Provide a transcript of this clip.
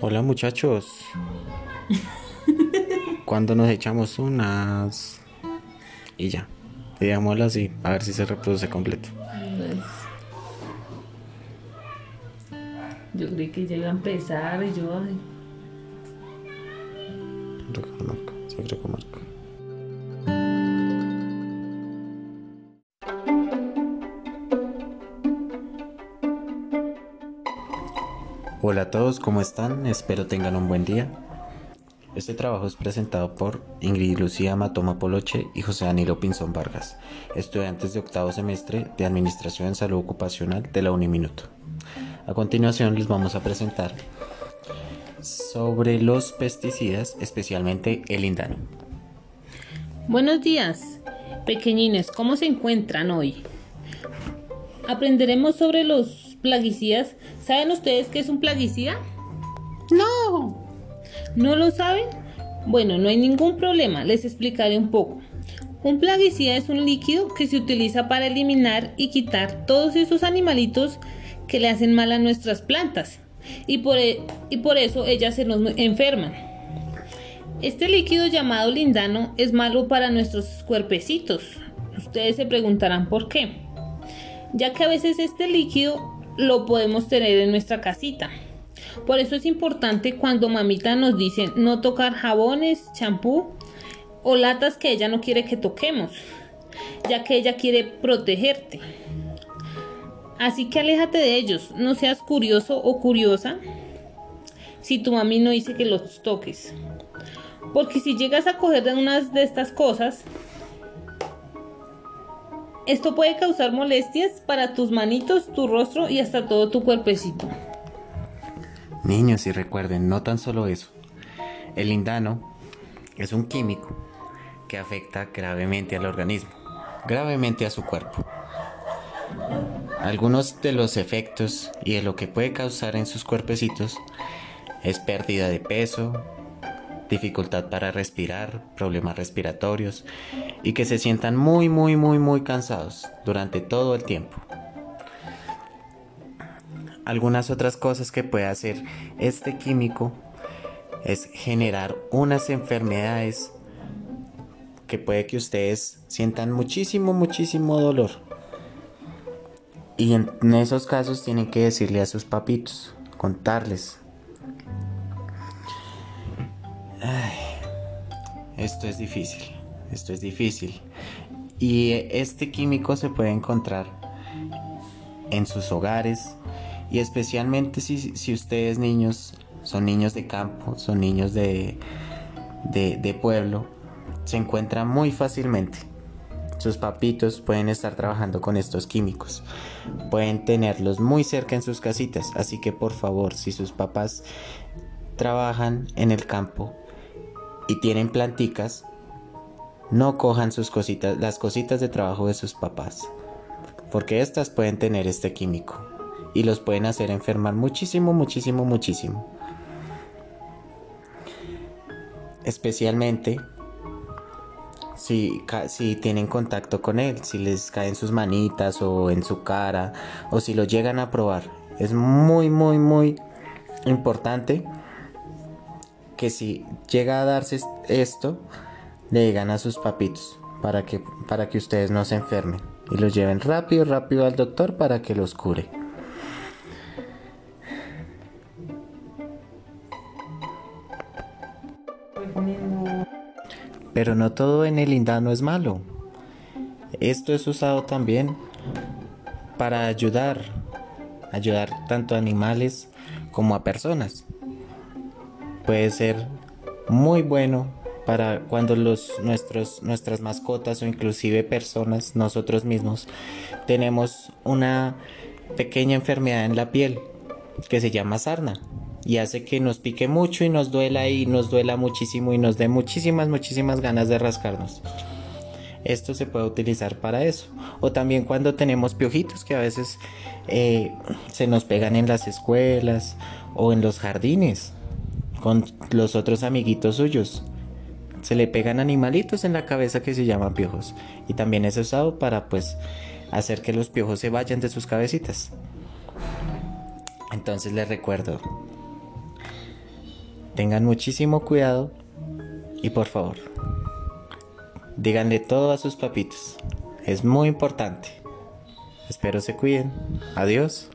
Hola muchachos. Cuando nos echamos unas y ya. Digámoslo así, a ver si se reproduce completo. Pues, yo creí que ya iba a empezar y yo. ay, Reconozco, sí, Hola a todos, ¿cómo están? Espero tengan un buen día. Este trabajo es presentado por Ingrid Lucía Matoma Poloche y José Danilo Pinzón Vargas, estudiantes de octavo semestre de Administración en Salud Ocupacional de la Uniminuto. A continuación les vamos a presentar sobre los pesticidas, especialmente el lindano. Buenos días, pequeñines, ¿cómo se encuentran hoy? Aprenderemos sobre los plaguicidas. ¿Saben ustedes qué es un plaguicida? No. ¿No lo saben? Bueno, no hay ningún problema, les explicaré un poco. Un plaguicida es un líquido que se utiliza para eliminar y quitar todos esos animalitos que le hacen mal a nuestras plantas y por, e- y por eso ellas se nos enferman. Este líquido llamado lindano es malo para nuestros cuerpecitos. Ustedes se preguntarán por qué. Ya que a veces este líquido lo podemos tener en nuestra casita. Por eso es importante cuando mamita nos dice no tocar jabones, champú o latas que ella no quiere que toquemos, ya que ella quiere protegerte. Así que aléjate de ellos, no seas curioso o curiosa si tu mami no dice que los toques. Porque si llegas a coger de unas de estas cosas, esto puede causar molestias para tus manitos, tu rostro y hasta todo tu cuerpecito. Niños, y recuerden, no tan solo eso. El lindano es un químico que afecta gravemente al organismo, gravemente a su cuerpo. Algunos de los efectos y de lo que puede causar en sus cuerpecitos es pérdida de peso, dificultad para respirar, problemas respiratorios y que se sientan muy, muy, muy, muy cansados durante todo el tiempo. Algunas otras cosas que puede hacer este químico es generar unas enfermedades que puede que ustedes sientan muchísimo, muchísimo dolor. Y en esos casos tienen que decirle a sus papitos, contarles. Esto es difícil, esto es difícil. Y este químico se puede encontrar en sus hogares y especialmente si, si ustedes niños son niños de campo, son niños de, de, de pueblo, se encuentra muy fácilmente. Sus papitos pueden estar trabajando con estos químicos. Pueden tenerlos muy cerca en sus casitas. Así que por favor, si sus papás trabajan en el campo y tienen planticas, no cojan sus cositas, las cositas de trabajo de sus papás. Porque estas pueden tener este químico. Y los pueden hacer enfermar muchísimo, muchísimo, muchísimo. Especialmente si, si tienen contacto con él, si les cae en sus manitas o en su cara, o si lo llegan a probar. Es muy, muy, muy importante que si llega a darse es- esto, le digan a sus papitos para que, para que ustedes no se enfermen y los lleven rápido, rápido al doctor para que los cure. Pero no todo en el lindano es malo. Esto es usado también para ayudar, ayudar tanto a animales como a personas. Puede ser muy bueno para cuando los nuestros nuestras mascotas o inclusive personas, nosotros mismos tenemos una pequeña enfermedad en la piel que se llama sarna y hace que nos pique mucho y nos duela y nos duela muchísimo y nos dé muchísimas muchísimas ganas de rascarnos. Esto se puede utilizar para eso. O también cuando tenemos piojitos que a veces eh, se nos pegan en las escuelas o en los jardines con los otros amiguitos suyos. Se le pegan animalitos en la cabeza que se llaman piojos. Y también es usado para pues hacer que los piojos se vayan de sus cabecitas. Entonces les recuerdo. tengan muchísimo cuidado y por favor, díganle todo a sus papitos. Es muy importante. Espero se cuiden. Adiós.